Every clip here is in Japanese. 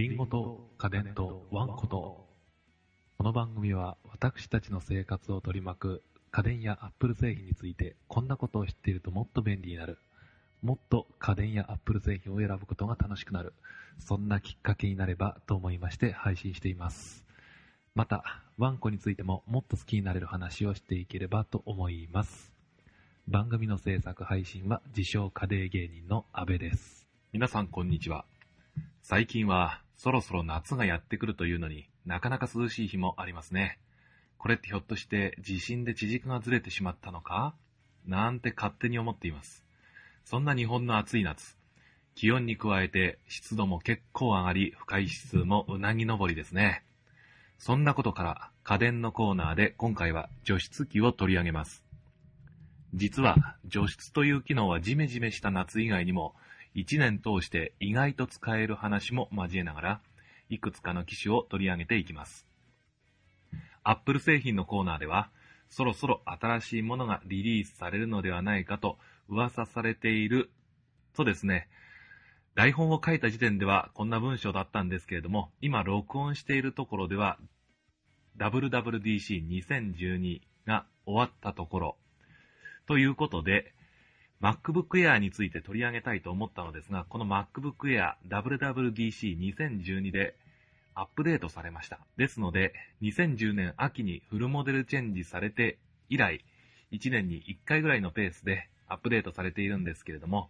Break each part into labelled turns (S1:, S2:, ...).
S1: リンゴと家電とワンコと。この番組は私たちの生活を取り巻く家電やアップル製品についてこんなことを知っているともっと便利になる。もっと家電やアップル製品を選ぶことが楽しくなる。そんなきっかけになればと思いまして配信しています。また、ワンコについてももっと好きになれる話をしていければと思います。番組の制作配信は自称家電芸人の阿部です。
S2: 皆さんこんにちは。最近はそろそろ夏がやってくるというのになかなか涼しい日もありますね。これってひょっとして地震で地軸がずれてしまったのか？なんて勝手に思っています。そんな日本の暑い夏。気温に加えて湿度も結構上がり不快指数もうなぎ登りですね。そんなことから家電のコーナーで今回は除湿機を取り上げます。実は除湿という機能はジメジメした夏以外にも1年通して意外と使える話も交えながら、いくつかの機種を取り上げていきます。Apple 製品のコーナーでは、そろそろ新しいものがリリースされるのではないかと噂されている。とですね、台本を書いた時点ではこんな文章だったんですけれども、今録音しているところでは、WWDC2012 が終わったところ、ということで、MacBook Air について取り上げたいと思ったのですが、この MacBook Air WWDC2012 でアップデートされました。ですので、2010年秋にフルモデルチェンジされて以来、1年に1回ぐらいのペースでアップデートされているんですけれども、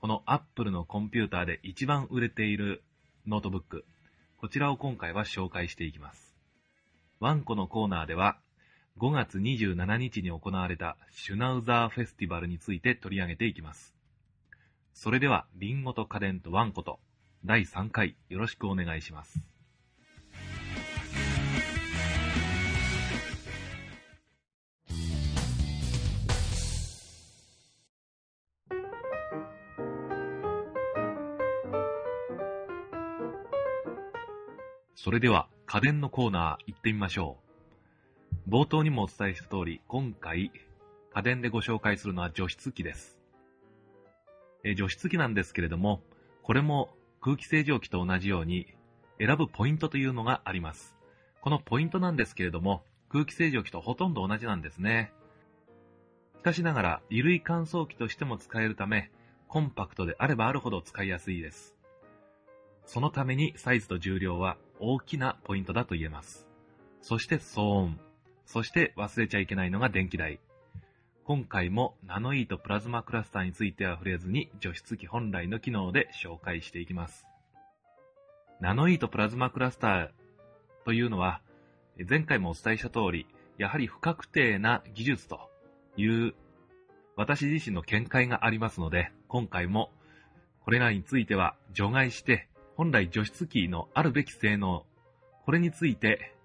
S2: この Apple のコンピューターで一番売れているノートブック、こちらを今回は紹介していきます。ワンコのコーナーでは、5月27日に行われたシュナウザーフェスティバルについて取り上げていきます。それでは、リンゴと家電とワンコと第3回よろしくお願いします。それでは、家電のコーナー行ってみましょう。冒頭にもお伝えした通り、今回、家電でご紹介するのは除湿機です。え除湿機なんですけれども、これも空気清浄機と同じように、選ぶポイントというのがあります。このポイントなんですけれども、空気清浄機とほとんど同じなんですね。しかしながら、衣類乾燥機としても使えるため、コンパクトであればあるほど使いやすいです。そのためにサイズと重量は大きなポイントだと言えます。そして騒音。そして忘れちゃいけないのが電気代。今回もナノイートプラズマクラスターについては触れずに除湿機本来の機能で紹介していきます。ナノイートプラズマクラスターというのは前回もお伝えした通り、やはり不確定な技術という私自身の見解がありますので、今回もこれらについては除外して本来除湿機のあるべき性能、これについて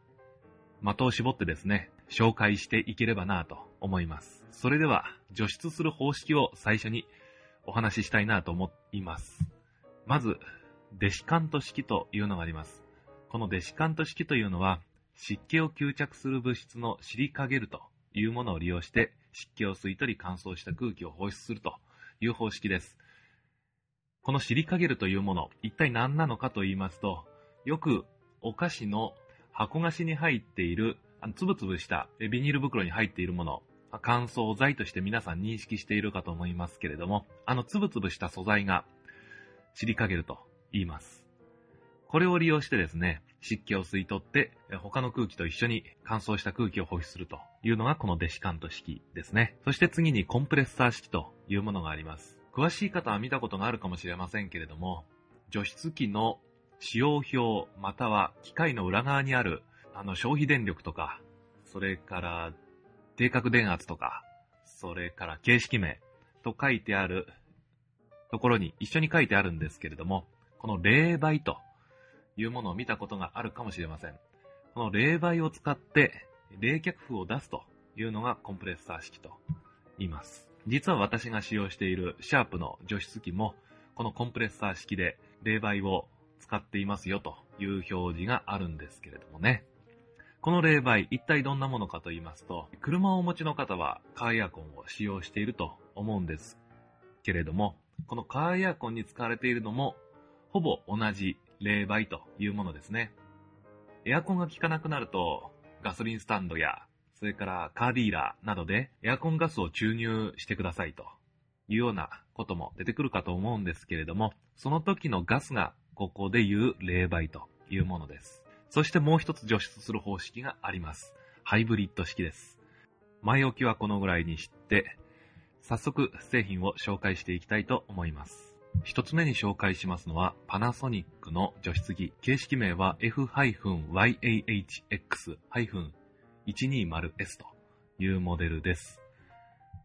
S2: 的を絞ってですね、紹介していければなと思います。それでは、除湿する方式を最初にお話ししたいなと思います。まず、デシカント式というのがあります。このデシカント式というのは、湿気を吸着する物質のシリカゲルというものを利用して、湿気を吸い取り乾燥した空気を放出するという方式です。このシリカゲルというもの、一体何なのかと言いますと、よくお菓子の箱菓子に入っている、あのつぶつぶしたビニール袋に入っているもの、乾燥剤として皆さん認識しているかと思いますけれども、あのつぶつぶした素材がシリカゲルと言います。これを利用してですね、湿気を吸い取って、他の空気と一緒に乾燥した空気を放出するというのがこのデシカント式ですね。そして次にコンプレッサー式というものがあります。詳しい方は見たことがあるかもしれませんけれども、除湿機の使用表または機械の裏側にあるあの消費電力とか、それから定格電圧とか、それから形式名と書いてあるところに一緒に書いてあるんですけれども、この冷媒というものを見たことがあるかもしれません。この冷媒を使って冷却風を出すというのがコンプレッサー式と言います。実は私が使用しているシャープの除湿機もこのコンプレッサー式で冷媒を使っていますよという表示があるんですけれどもね。この冷媒、一体どんなものかと言いますと、車をお持ちの方はカーエアコンを使用していると思うんですけれども、このカーエアコンに使われているのも、ほぼ同じ冷媒というものですね。エアコンが効かなくなると、ガソリンスタンドや、それからカーディーラーなどでエアコンガスを注入してくださいというようなことも出てくるかと思うんですけれども、その時のガスがここで言う冷媒というものです。そしてもう一つ除湿する方式があります。ハイブリッド式です。前置きはこのぐらいにして、早速製品を紹介していきたいと思います。一つ目に紹介しますのは、パナソニックの除湿機。形式名は F-YAHX-120S というモデルです。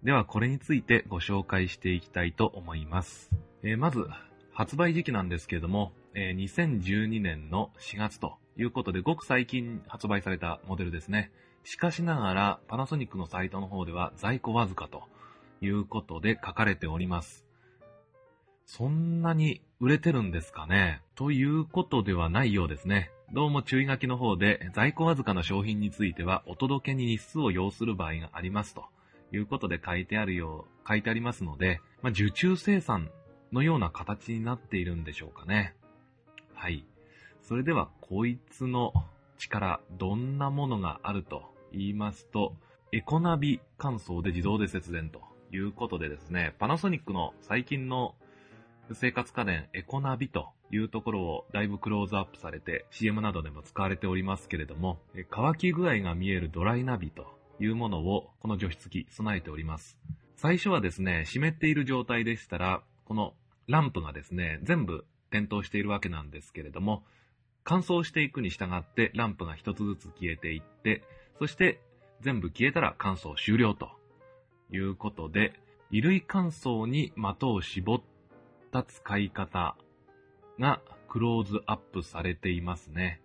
S2: では、これについてご紹介していきたいと思います。えー、まず、発売時期なんですけれども、えー、2012年の4月ということで、ごく最近発売されたモデルですね。しかしながら、パナソニックのサイトの方では在庫わずかということで書かれております。そんなに売れてるんですかね？ということではないようですね。どうも注意書きの方で在庫わずかな商品についてはお届けに日数を要する場合がありますということで書いてあるよう、書いてありますので、まあ、受注生産のような形になっているんでしょうかね。はい。それでは、こいつの力、どんなものがあると言いますと、エコナビ乾燥で自動で節電ということでですね、パナソニックの最近の生活家電エコナビというところをだいぶクローズアップされて CM などでも使われておりますけれども、乾き具合が見えるドライナビというものをこの除湿機備えております。最初はですね、湿っている状態でしたら、このランプがですね、全部点灯しているわけなんですけれども、乾燥していくに従ってランプが一つずつ消えていって、そして全部消えたら乾燥終了ということで、衣類乾燥に的を絞った使い方がクローズアップされていますね。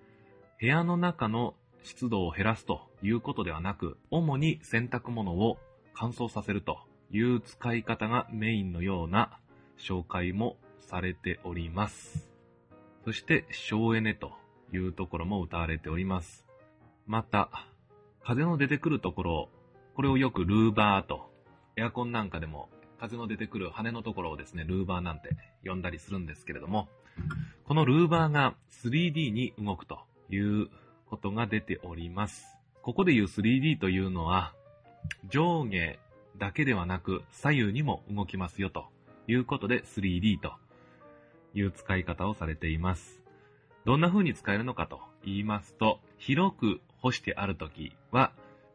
S2: 部屋の中の湿度を減らすということではなく、主に洗濯物を乾燥させるという使い方がメインのような紹介もされております。そして、省エネというところも歌われております。また、風の出てくるところ、これをよくルーバーと、エアコンなんかでも風の出てくる羽のところをですね、ルーバーなんて呼んだりするんですけれども、このルーバーが 3D に動くということが出ております。ここで言う 3D というのは、上下だけではなく左右にも動きますよということで 3D という使い方をされています。どんな風に使えるのかと言いますと、広く干してあるときは、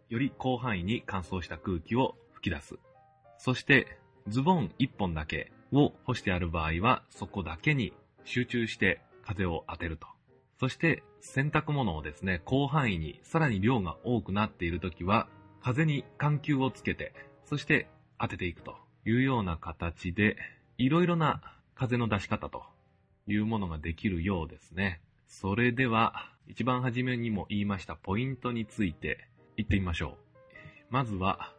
S2: より広範囲に乾燥した空気を吹き出す。そして、ズボン1本だけを干してある場合は、そこだけに集中して風を当てると。そして、洗濯物をですね、広範囲にさらに量が多くなっているときは、風に緩急をつけて、そして当てていくというような形で、いろいろな風の出し方というものができるようですね。それでは、一番初めにも言いましたポイントについて言ってみましょう。まずは、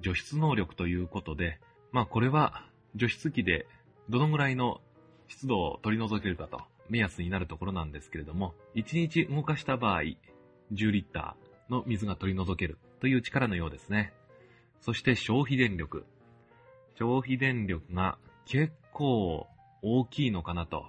S2: 除湿能力ということで、まあこれは除湿機でどのぐらいの湿度を取り除けるかと目安になるところなんですけれども、1日動かした場合、10リッターの水が取り除けるという力のようですね。そして消費電力。消費電力が結構大きいのかなと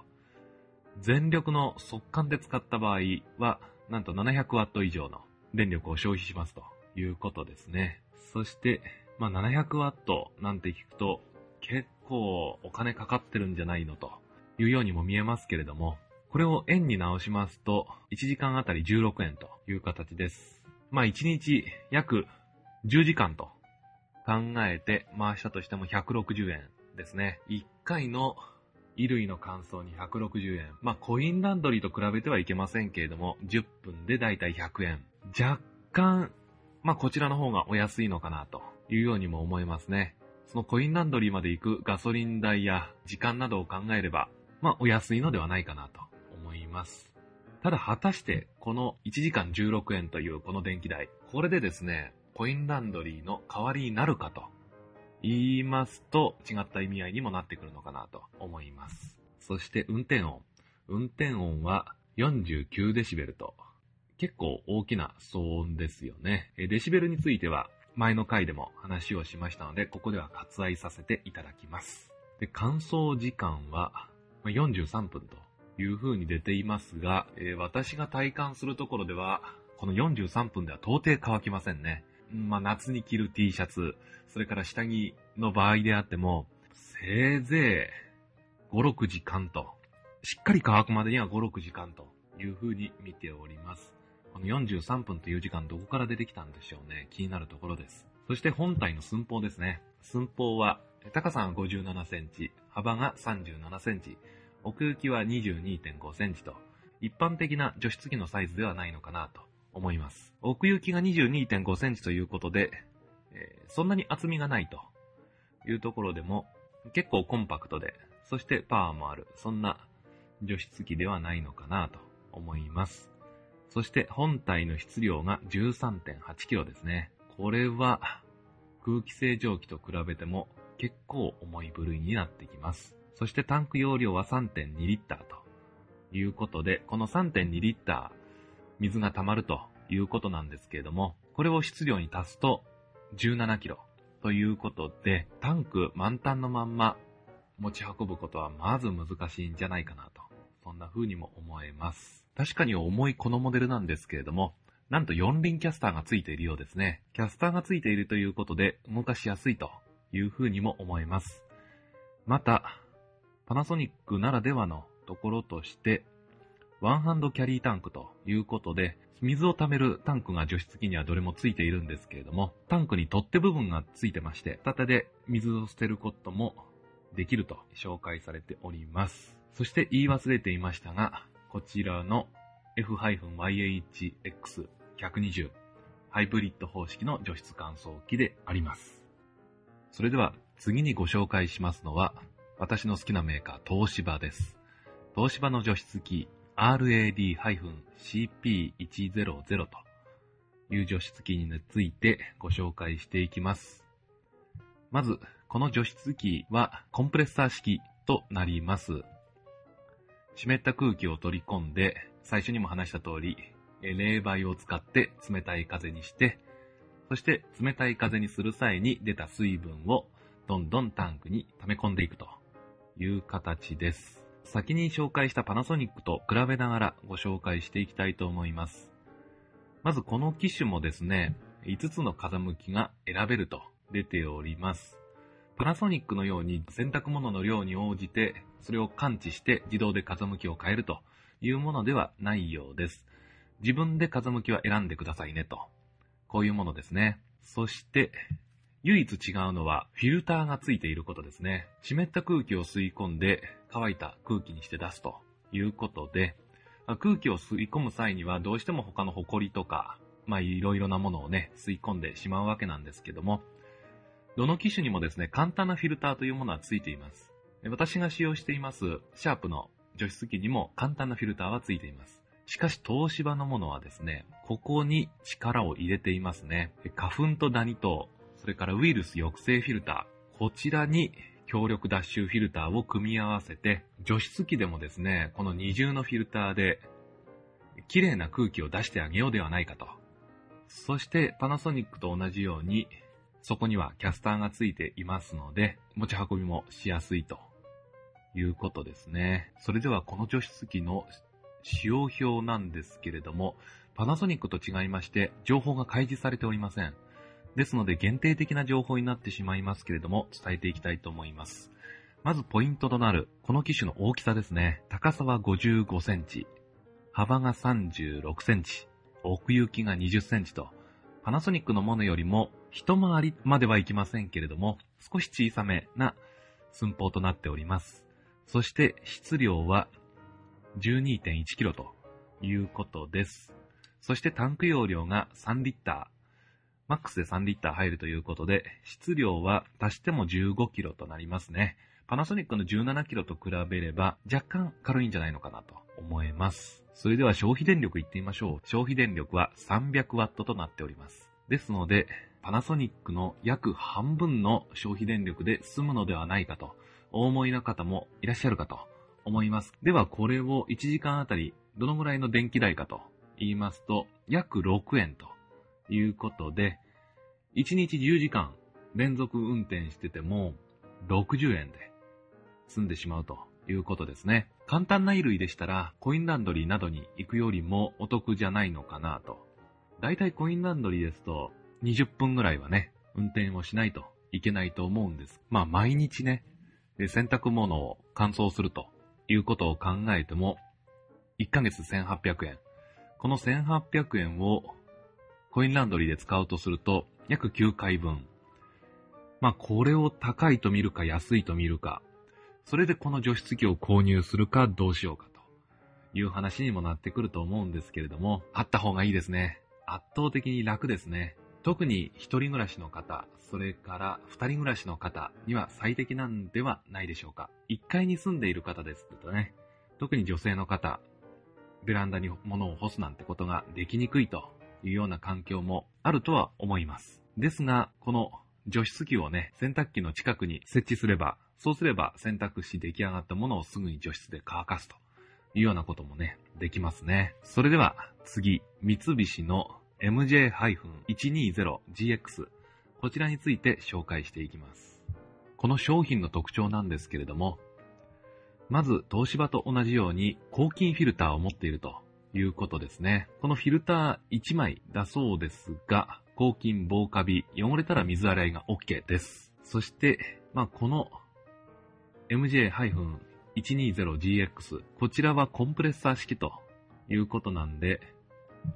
S2: 全力の速乾で使った場合は、なんと700ワット以上の電力を消費しますということですね。そして、まあ、700ワットなんて聞くと、結構お金かかってるんじゃないのというようにも見えますけれども、これを円に直しますと、1時間あたり16円という形です。まあ、1日約10時間と考えて回したとしても160円ですね。1回の衣類の乾燥に160円。まあ、コインランドリーと比べてはいけませんけれども、10分でだいたい100円。若干、まあ、こちらの方がお安いのかなというようにも思いますね。そのコインランドリーまで行くガソリン代や時間などを考えれば、まあ、お安いのではないかなと思います。ただ果たしてこの1時間16円というこの電気代、これでですね、コインランドリーの代わりになるかと言いますと、違った意味合いにもなってくるのかなと思います。そして運転音。運転音は49デシベルと、結構大きな騒音ですよね。デシベルについては前の回でも話をしましたので、ここでは割愛させていただきます。で乾燥時間は43分という風に出ていますが、えー私が体感するところでは、この43分では到底乾きませんね。まあ、夏に着る T シャツ、それから下着の場合であっても、せいぜい5、6時間と、しっかり乾くまでには5、6時間という風に見ております。この43分という時間どこから出てきたんでしょうね。気になるところです。そして本体の寸法ですね。寸法は、高さが57センチ、幅が37センチ、奥行きは22.5センチと、一般的な除湿機のサイズではないのかなと思います。奥行きが22.5センチということで、えーそんなに厚みがないというところでも、結構コンパクトで、そしてパワーもある、そんな除湿機ではないのかなと思います。そして本体の質量が 13.8kg ですね。これは空気清浄機と比べても結構重い部類になってきます。そしてタンク容量は3.2リッターということで、この3.2リッター水が溜まるということなんですけれども、これを質量に足すと17キロということで、タンク満タンのまんま持ち運ぶことはまず難しいんじゃないかなと。そんな風にも思えます。確かに重いこのモデルなんですけれども、なんと4輪キャスターがついているようですね。キャスターがついているということで動かしやすいという風にも思えます。また、パナソニックならではのところとして、ワンハンドキャリータンクということで、水を溜めるタンクが除湿機にはどれもついているんですけれども、タンクに取っ手部分がついてまして、片手で水を捨てることもできると紹介されております。そして言い忘れていましたが、こちらの F-YHX120 ハイブリッド方式の除湿乾燥機であります。それでは次にご紹介しますのは、私の好きなメーカー東芝です。東芝の除湿機 RAD-CP100 という除湿機についてご紹介していきます。まず、この除湿機はコンプレッサー式となります。湿った空気を取り込んで、最初にも話した通り、冷媒を使って冷たい風にして、そして冷たい風にする際に出た水分をどんどんタンクに溜め込んでいくという形です。先に紹介したパナソニックと比べながらご紹介していきたいと思います。まずこの機種もですね、5つの風向きが選べると出ております。パナソニックのように洗濯物の量に応じてそれを感知して自動で風向きを変えるというものではないようです。自分で風向きは選んでくださいねと。こういうものですね。そして、唯一違うのはフィルターがついていることですね。湿った空気を吸い込んで乾いた空気にして出すということで、空気を吸い込む際にはどうしても他の埃とか、まあいろいろなものをね、吸い込んでしまうわけなんですけども、どの機種にもですね、簡単なフィルターというものはついています。私が使用しています、シャープの除湿機にも簡単なフィルターはついています。しかし、東芝のものはですね、ここに力を入れていますね。花粉とダニと、それからウイルス抑制フィルター、こちらに強力脱臭フィルターを組み合わせて、除湿機でもですね、この二重のフィルターで、綺麗な空気を出してあげようではないかと。そして、パナソニックと同じように、そこにはキャスターがついていますので、持ち運びもしやすいということですね。それではこの除湿機の使用表なんですけれども、パナソニックと違いまして、情報が開示されておりません。ですので限定的な情報になってしまいますけれども、伝えていきたいと思います。まずポイントとなる、この機種の大きさですね。高さは55センチ、幅が36センチ、奥行きが20センチと、パナソニックのものよりも一回りまではいきませんけれども、少し小さめな寸法となっております。そして質量は 12.1kg ということです。そしてタンク容量が3リッター。マックスで3リッター入るということで、質量は足しても 15kg となりますね。パナソニックの 17kg と比べれば若干軽いんじゃないのかなと思います。それでは消費電力いってみましょう。消費電力は 300W となっております。ですので、パナソニックの約半分の消費電力で済むのではないかとお思いの方もいらっしゃるかと思います。ではこれを1時間あたりどのぐらいの電気代かと言いますと、約6円ということで、1日10時間連続運転してても60円で済んでしまうということですね。簡単な衣類でしたら、コインランドリーなどに行くよりもお得じゃないのかなと。だいたいコインランドリーですと、20分ぐらいはね、運転をしないといけないと思うんです。まあ毎日ね、洗濯物を乾燥するということを考えても、1ヶ月1800円。この1800円をコインランドリーで使うとすると、約9回分。まあこれを高いと見るか安いと見るか、それでこの除湿機を購入するかどうしようかという話にもなってくると思うんですけれども、あった方がいいですね。圧倒的に楽ですね。特に一人暮らしの方、それから二人暮らしの方には最適なんではないでしょうか。一階に住んでいる方ですとね、特に女性の方、ベランダに物を干すなんてことができにくいというような環境もあるとは思います。ですが、この除湿機をね、洗濯機の近くに設置すれば、そうすれば洗濯し出来上がったものをすぐに除湿で乾かすというようなこともね、できますね。それでは次、三菱の MJ-120GX こちらについて紹介していきます。この商品の特徴なんですけれども、まず東芝と同じように抗菌フィルターを持っているということですね。このフィルター1枚だそうですが、抗菌防カビ、汚れたら水洗いが OK です。そして、まあ、この MJ-120GX、こちらはコンプレッサー式ということなんで、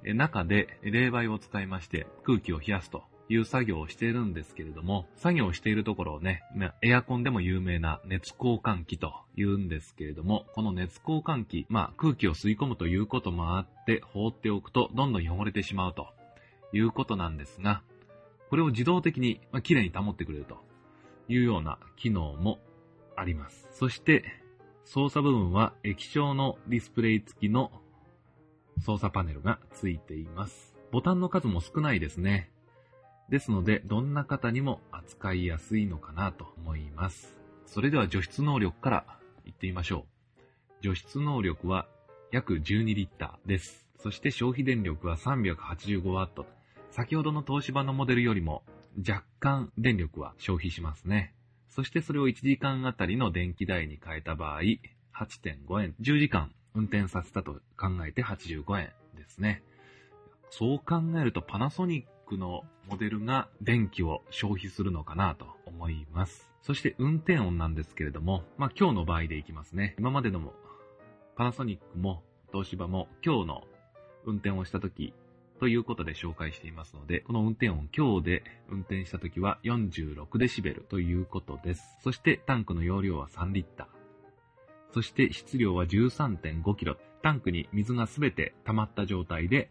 S2: 中で冷媒を使いまして空気を冷やすという作業をしているんですけれども、作業をしているところをね、エアコンでも有名な熱交換器と言うんですけれども、この熱交換器、まあ空気を吸い込むということもあって放っておくとどんどん汚れてしまうということなんですが、これを自動的にまあ綺麗に保ってくれるというような機能もあります。そして、操作部分は液晶のディスプレイ付きの操作パネルが付いています。ボタンの数も少ないですね。ですので、どんな方にも扱いやすいのかなと思います。それでは除湿能力からいってみましょう。除湿能力は約12リッターです。そして消費電力は 385W。先ほどの東芝のモデルよりも若干電力は消費しますね。そしてそれを1時間あたりの電気代に変えた場合、8.5円。10時間運転させたと考えて85円ですね。そう考えるとパナソニッククのモデルが電気を消費するのかなと思います。そして運転音なんですけれども、まあ今日の場合でいきますね。今までのもパナソニックも東芝も今日の運転をした時ということで紹介していますので、この運転音強で運転した時は46デシベルということです。そしてタンクの容量は3リッター。そして質量は13.5キロ。タンクに水がすべて溜まった状態で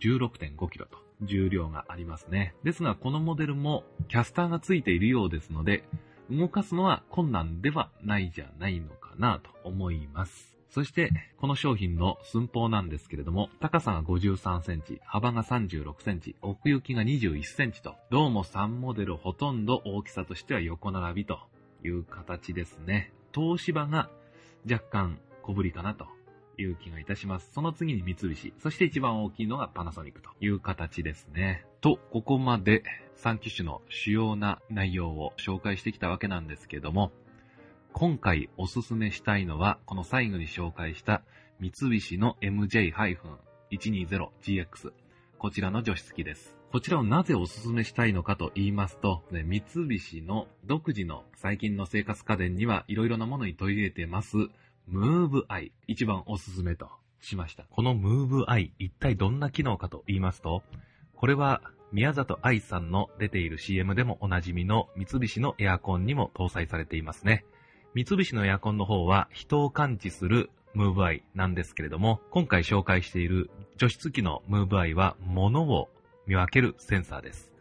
S2: 16.5キロと重量がありますね。ですがこのモデルもキャスターがついているようですので、動かすのは困難ではないじゃないのかなと思います。そして、この商品の寸法なんですけれども、高さが53センチ、幅が36センチ、奥行きが21センチと、どうも3モデルほとんど大きさとしては横並びという形ですね。東芝が若干小ぶりかなという気がいたします。その次に三菱、そして一番大きいのがパナソニックという形ですね。と、ここまで3機種の主要な内容を紹介してきたわけなんですけども、今回おすすめしたいのは、この最後に紹介した三菱の MJ-120GX。こちらの除湿機です。こちらをなぜおすすめしたいのかと言いますと、ね、三菱の独自の最近の生活家電には色々なものに取り入れてます、ムーブアイ。一番おすすめとしました。このムーブアイ、一体どんな機能かと言いますと、これは宮里愛さんの出ている CM でもおなじみの三菱のエアコンにも搭載されていますね。三菱のエアコンの方は人を感知するムーブアイなんですけれども、今回紹介している除湿機のムーブアイは物を見分けるセンサーです。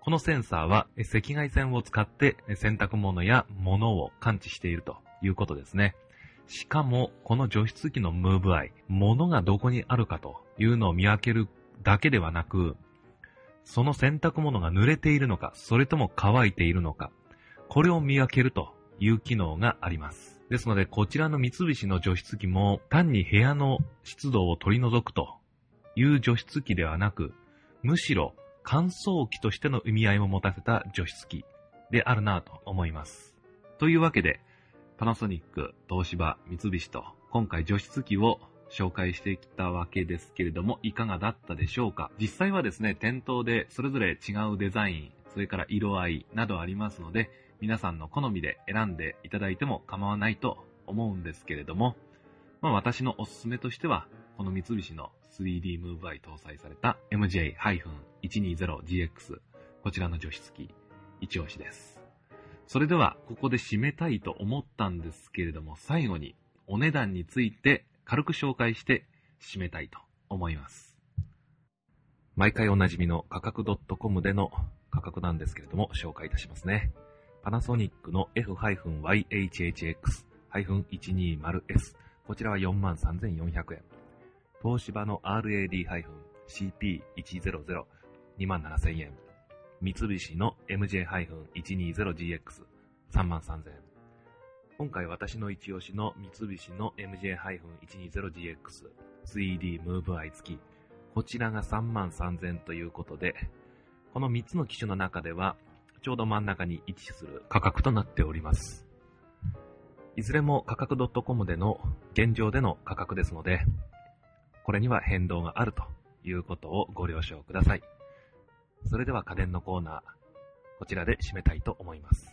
S2: このセンサーは赤外線を使って洗濯物や物を感知しているということですね。しかも、この除湿機のムーブアイ、物がどこにあるかというのを見分けるだけではなく、その洗濯物が濡れているのか、それとも乾いているのか、これを見分けるという機能があります。ですので、こちらの三菱の除湿機も単に部屋の湿度を取り除くという除湿機ではなく、むしろ乾燥機としての意味合いも持たせた除湿機であるなぁと思います。というわけで、パナソニック、東芝、三菱と、今回除湿機を紹介してきたわけですけれども、いかがだったでしょうか？実際はですね、店頭でそれぞれ違うデザイン、それから色合いなどありますので、皆さんの好みで選んでいただいても構わないと思うんですけれども、まあ私のおすすめとしては、この三菱の 3D ムーブアイ搭載された MJ-120GX こちらの除湿機、一押しです。それでは、ここで締めたいと思ったんですけれども、最後にお値段について軽く紹介して締めたいと思います。毎回おなじみの価格 .com での価格なんですけれども、紹介いたしますね。パナソニックの F-YHHX-120S。こちらは43,400円。東芝の RAD-CP100、27,000円。三菱の MJ-120GX、33,000円。今回私の一押しの三菱の MJ-120GX 3D ムーブアイ付き。こちらが33,000ということで、この3つの機種の中では、ちょうど真ん中に位置する価格となっております。いずれも価格 .com での現状での価格ですので、これには変動があるということをご了承ください。それでは家電のコーナー、こちらで締めたいと思います。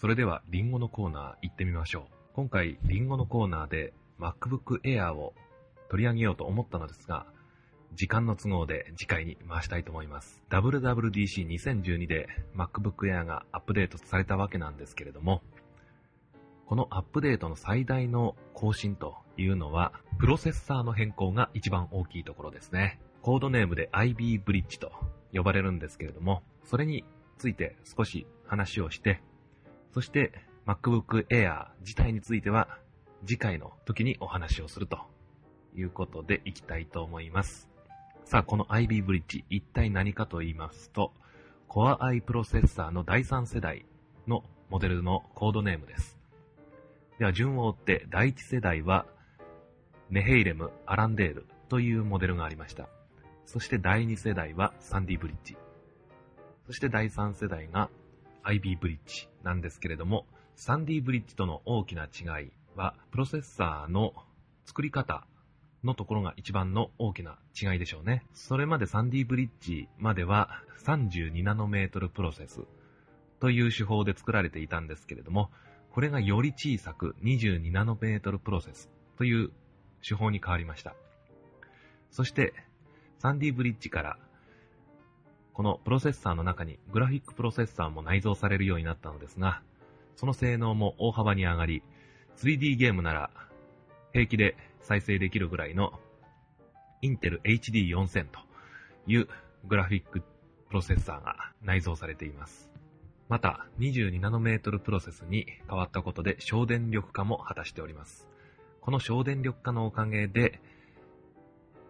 S2: それでは、リンゴのコーナー行ってみましょう。今回、リンゴのコーナーで MacBook Air を取り上げようと思ったのですが、時間の都合で次回に回したいと思います。WWDC2012 で MacBook Air がアップデートされたわけなんですけれども、このアップデートの最大の更新というのは、プロセッサーの変更が一番大きいところですね。コードネームで IB ブリッジと呼ばれるんですけれども、それについて少し話をして、そして MacBook Air 自体については次回の時にお話をするということでいきたいと思います。さあ、この IB ブリッジ一体何かと言いますと、Core i プロセッサーの第3世代のモデルのコードネームです。では順を追って第1世代はネヘイレム、アランデールというモデルがありました。そして第2世代はサンディブリッジ。そして第3世代が IB ブリッジなんですけれども、サンディブリッジとの大きな違いは、プロセッサーの作り方のところが一番の大きな違いでしょうね。それまでサンディブリッジまでは32ナノメートルプロセスという手法で作られていたんですけれども、これがより小さく22ナノメートルプロセスという手法に変わりました。そして、サンディブリッジからこのプロセッサーの中にグラフィックプロセッサーも内蔵されるようになったのですが、その性能も大幅に上がり、3D ゲームなら平気で再生できるぐらいのインテル HD4000 というグラフィックプロセッサーが内蔵されています。また、22ナノメートルプロセスに変わったことで省電力化も果たしております。この省電力化のおかげで、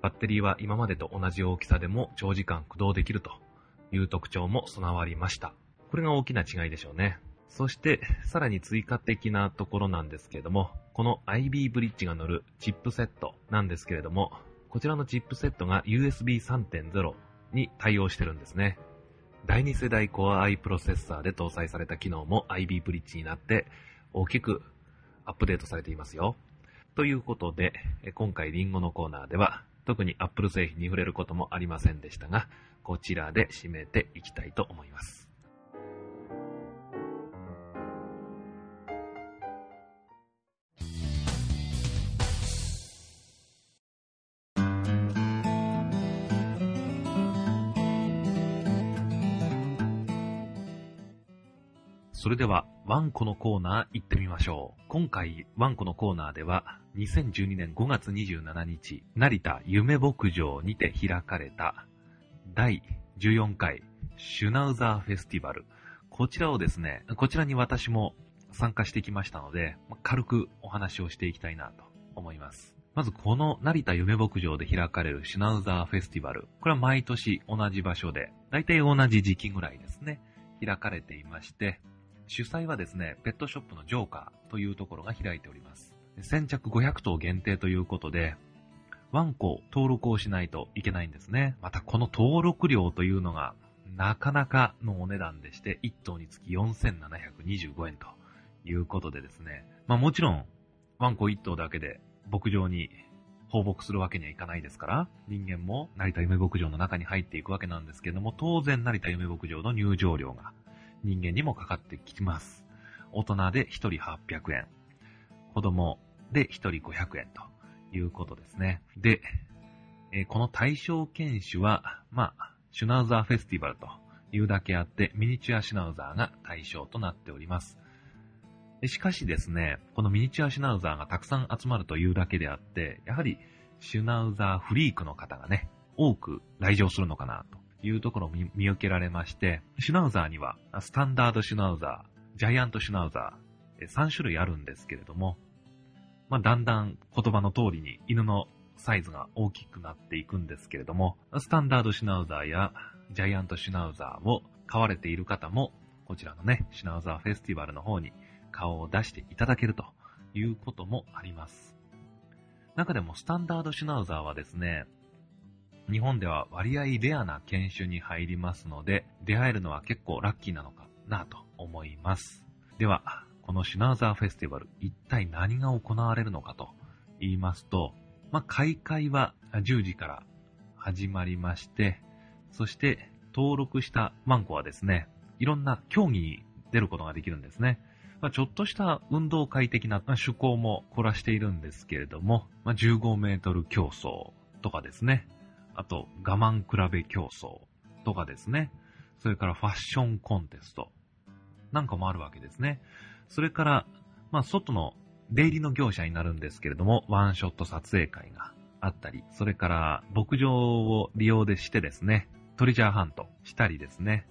S2: バッテリーは今までと同じ大きさでも長時間駆動できるという特徴も備わりました。これが大きな違いでしょうね。そして、さらに追加的なところなんですけれども、この IB ブリッジが乗るチップセットなんですけれども、こちらのチップセットが USB 3.0に対応してるんですね。第2世代 Core i プロセッサーで搭載された機能も IB ブリッジになって大きくアップデートされていますよ。ということで、今回リンゴのコーナーでは特に Apple 製品に触れることもありませんでしたが、こちらで締めていきたいと思います。それでは、ワンコのコーナー行ってみましょう。今回、ワンコのコーナーでは、2012年5月27日、成田夢牧場にて開かれた、第14回シュナウザーフェスティバル。こちらをですね、こちらに私も参加してきましたので、軽くお話をしていきたいなと思います。まずこの成田夢牧場で開かれるシュナウザーフェスティバル。これは毎年同じ場所で、だいたい同じ時期ぐらいですね、開かれていまして、主催はですね、ペットショップのジョーカーというところが開いております。先着500頭限定ということで、ワンコ登録をしないといけないんですね。またこの登録料というのがなかなかのお値段でして、1頭につき4725円ということでですね。まあもちろん、ワンコ1頭だけで牧場に放牧するわけにはいかないですから、人間も成田夢牧場の中に入っていくわけなんですけども、当然成田夢牧場の入場料が人間にもかかってきます。大人で1人800円、子供で1人500円ということですね。で、えー、この対象犬種は、まあ、シュナウザーフェスティバルというだけあって、ミニチュアシュナウザーが対象となっております。しかしですね、このミニチュアシュナウザーがたくさん集まるというだけであって、やはりシュナウザーフリークの方がね、多く来場するのかなというところを見受けられまして、シュナウザーにはスタンダードシュナウザー、ジャイアントシュナウザー、3種類あるんですけれども、まあ、だんだん言葉の通りに犬のサイズが大きくなっていくんですけれども、スタンダードシュナウザーやジャイアントシュナウザーを飼われている方も、こちらのね、シュナウザーフェスティバルの方に顔を出していただけるということもあります。中でもスタンダードシュナウザーはですね、日本では割合レアな犬種に入りますので、出会えるのは結構ラッキーなのかなと思います。では、このシュナウザーフェスティバル、一体何が行われるのかと言いますと、まあ、開会は10時から始まりまして、そして登録したワンコはですね、いろんな競技に出ることができるんですね。まあ、ちょっとした運動会的な趣向も凝らしているんですけれども、まあ、15メートル競争とかですね、あと我慢比べ競争とかですね、それからファッションコンテストなんかもあるわけですね。それから、まあ、外の出入りの業者になるんですけれども、ワンショット撮影会があったり、それから牧場を利用でしてですね、トリジャーハントしたりですね、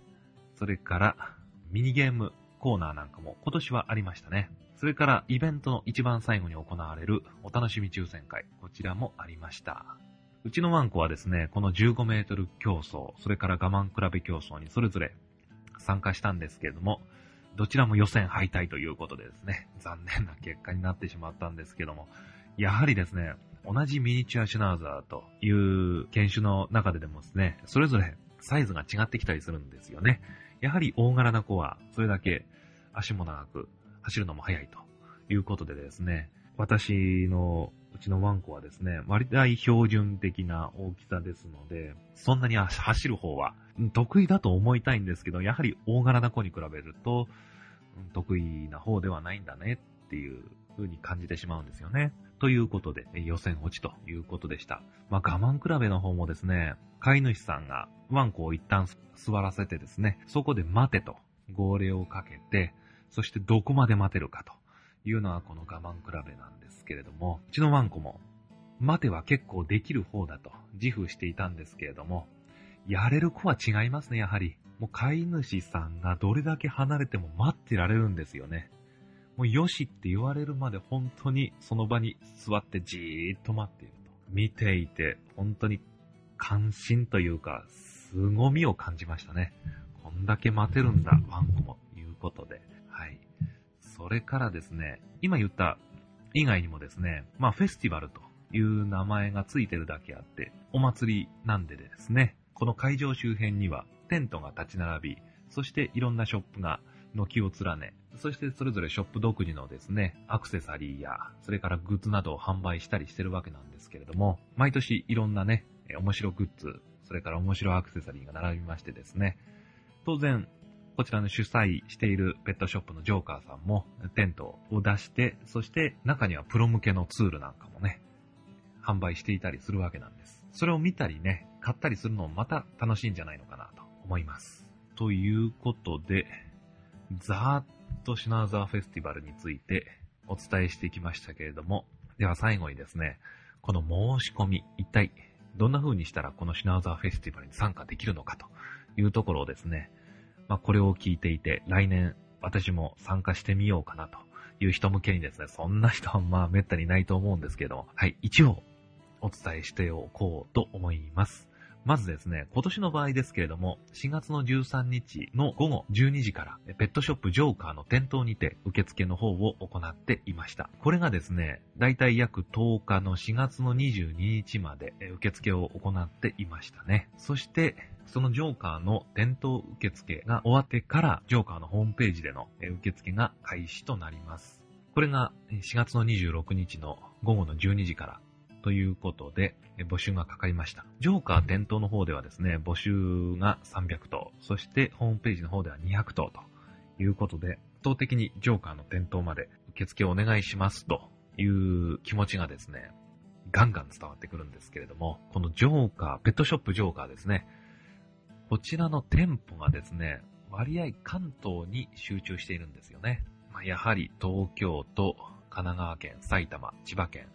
S2: それからミニゲームコーナーなんかも今年はありましたね。それからイベントの一番最後に行われるお楽しみ抽選会、こちらもありました。うちのワンコはですね、この15メートル競争、それから我慢比べ競争にそれぞれ参加したんですけれども、どちらも予選敗退ということでですね、残念な結果になってしまったんですけども、やはりですね、同じミニチュアシュナウザーという犬種の中ででもですね、それぞれサイズが違ってきたりするんですよね。やはり大柄な子はそれだけ足も長く走るのも速いということでですね、私のうちのワンコはですね、割合標準的な大きさですので、そんなに走る方は得意だと思いたいんですけど、やはり大柄な子に比べると、得意な方ではないんだねっていう風に感じてしまうんですよね。ということで、予選落ちということでした。まあ、我慢比べの方もですね、飼い主さんがワンコを一旦座らせてですね、そこで待てと号令をかけて、そしてどこまで待てるかというのがこの我慢比べなんですけれども、うちのワンコも待ては結構できる方だと自負していたんですけれども、やれる子は違いますね、やはり。もう飼い主さんがどれだけ離れても待ってられるんですよね。もうよしって言われるまで本当にその場に座ってじーっと待っていると。見ていて本当に関心というか、凄みを感じましたね。こんだけ待てるんだ、ワンコも、いうことで。それからですね、今言った以外にもですね、まあフェスティバルという名前がついてるだけあって、お祭りなんでですね、この会場周辺にはテントが立ち並び、そしていろんなショップが軒を連ね、そしてそれぞれショップ独自のですね、アクセサリーや、それからグッズなどを販売したりしてるわけなんですけれども、毎年いろんなね、面白グッズ、それから面白アクセサリーが並びましてですね、当然、こちらの主催しているペットショップのジョーカーさんもテントを出して、そして中にはプロ向けのツールなんかもね、販売していたりするわけなんです。それを見たりね、買ったりするのもまた楽しいんじゃないのかなと思います。ということで、ざーっとシナウザーフェスティバルについてお伝えしてきましたけれども、では最後にですね、この申し込み、一体どんな風にしたらこのシナウザーフェスティバルに参加できるのかというところをですね、まあこれを聞いていて来年私も参加してみようかなという人向けにですね、そんな人はまあ滅多にないと思うんですけど、はい、一応お伝えしておこうと思います。まずですね、今年の場合ですけれども、4月の13日の午後12時から、ペットショップジョーカーの店頭にて受付の方を行っていました。これがですね、だいたい約10日の4月の22日まで受付を行っていましたね。そして、そのジョーカーの店頭受付が終わってから、ジョーカーのホームページでの受付が開始となります。これが4月の26日の午後の12時からということで、募集がかかりました。ジョーカー店頭の方ではですね、募集が300頭、そしてホームページの方では200頭ということで、圧倒的にジョーカーの店頭まで受付をお願いしますという気持ちがですね、ガンガン伝わってくるんですけれども、このジョーカー、ペットショップジョーカーですね、こちらの店舗がですね、割合関東に集中しているんですよね。まあ、やはり東京都、神奈川県、埼玉、千葉県、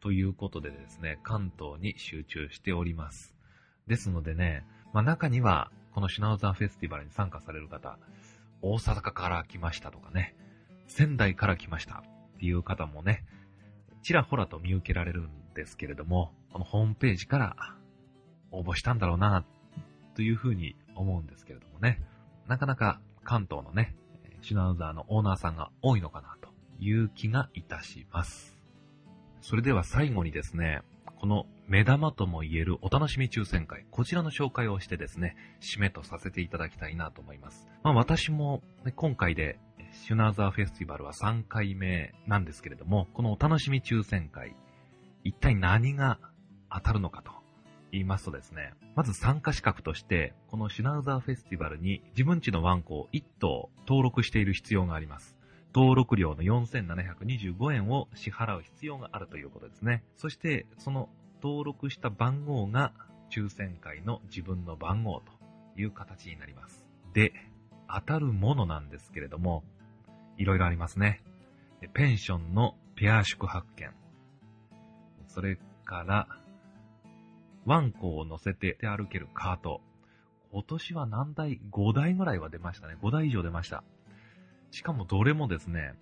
S2: ということでですね、関東に集中しております。ですのでね、まあ中には、このシュナウザーフェスティバルに参加される方、大阪から来ましたとかね、仙台から来ましたっていう方もね、ちらほらと見受けられるんですけれども、このホームページから応募したんだろうな、というふうに思うんですけれどもね、なかなか関東のね、シュナウザーのオーナーさんが多いのかなという気がいたします。それでは最後にですね、この目玉とも言えるお楽しみ抽選会、こちらの紹介をしてですね、締めとさせていただきたいなと思います。まあ私も、ね、今回でシュナーザーフェスティバルは3回目なんですけれども、このお楽しみ抽選会、一体何が当たるのかと言いますとですね、まず参加資格として、このシュナウザーフェスティバルに自分家のワンコを1頭登録している必要があります。登録料の4725円を支払う必要があるということですね。そして、その登録した番号が抽選会の自分の番号という形になります。で、当たるものなんですけれども、いろいろありますね。ペンションのペア宿泊券。それから、ワンコを乗せて歩けるカート。今年は何台 ?5 台ぐらいは出ましたね。5台以上出ました。しかもどれもですね、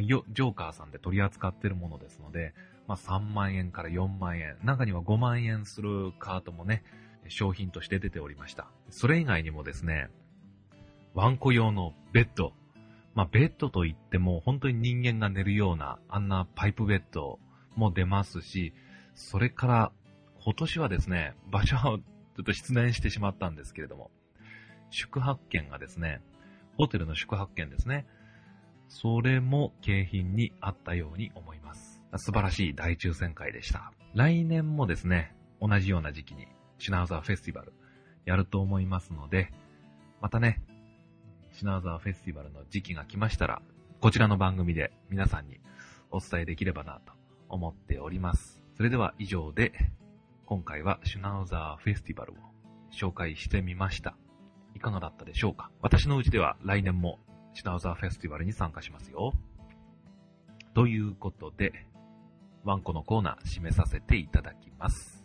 S2: ジョーカーさんで取り扱ってるものですので、まあ、3万円から4万円、中には5万円するカートもね、商品として出ておりました。それ以外にもですね、ワンコ用のベッド。まあ、ベッドといっても本当に人間が寝るようなあんなパイプベッドも出ますし、それから今年はですね、場所はちょっと失念してしまったんですけれども、宿泊券がですね、ホテルの宿泊券ですね。それも景品にあったように思います。素晴らしい大抽選会でした。来年もですね、同じような時期にシュナウザーフェスティバルやると思いますので、またね、シュナウザーフェスティバルの時期が来ましたら、こちらの番組で皆さんにお伝えできればなと思っております。それでは以上で、今回はシュナウザーフェスティバルを紹介してみました。いかがだったでしょうか？私のうちでは来年もシナウザーフェスティバルに参加しますよ。ということで、ワンコのコーナー締めさせていただきます。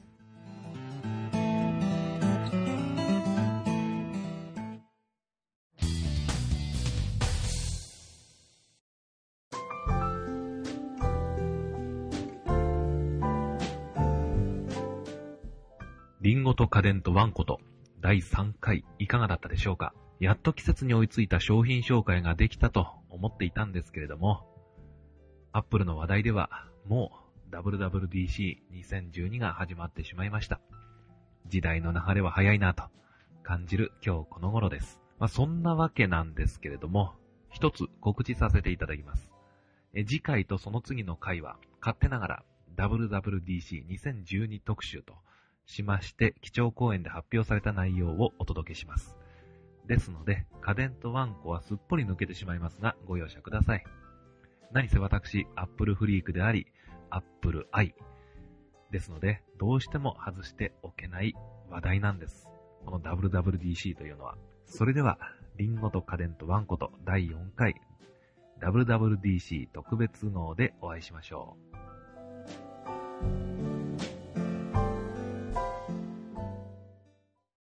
S2: リンゴと家電とワンコと第3回いかがだったでしょうか？やっと季節に追いついた商品紹介ができたと思っていたんですけれども、アップルの話題ではもう WWDC2012 が始まってしまいました。時代の流れは早いなと感じる今日この頃です。まあ、そんなわけなんですけれども、一つ告知させていただきます。え次回とその次の回は勝手ながら WWDC2012 特集としまして、基調講演で発表された内容をお届けします。ですので、家電とワンコはすっぽり抜けてしまいますが、ご容赦ください。何せ私、アップルフリークであり、アップル愛。ですので、どうしても外しておけない話題なんです。この WWDC というのは。それでは、リンゴと家電とワンコと第4回 WWDC 特別号でお会いしましょう。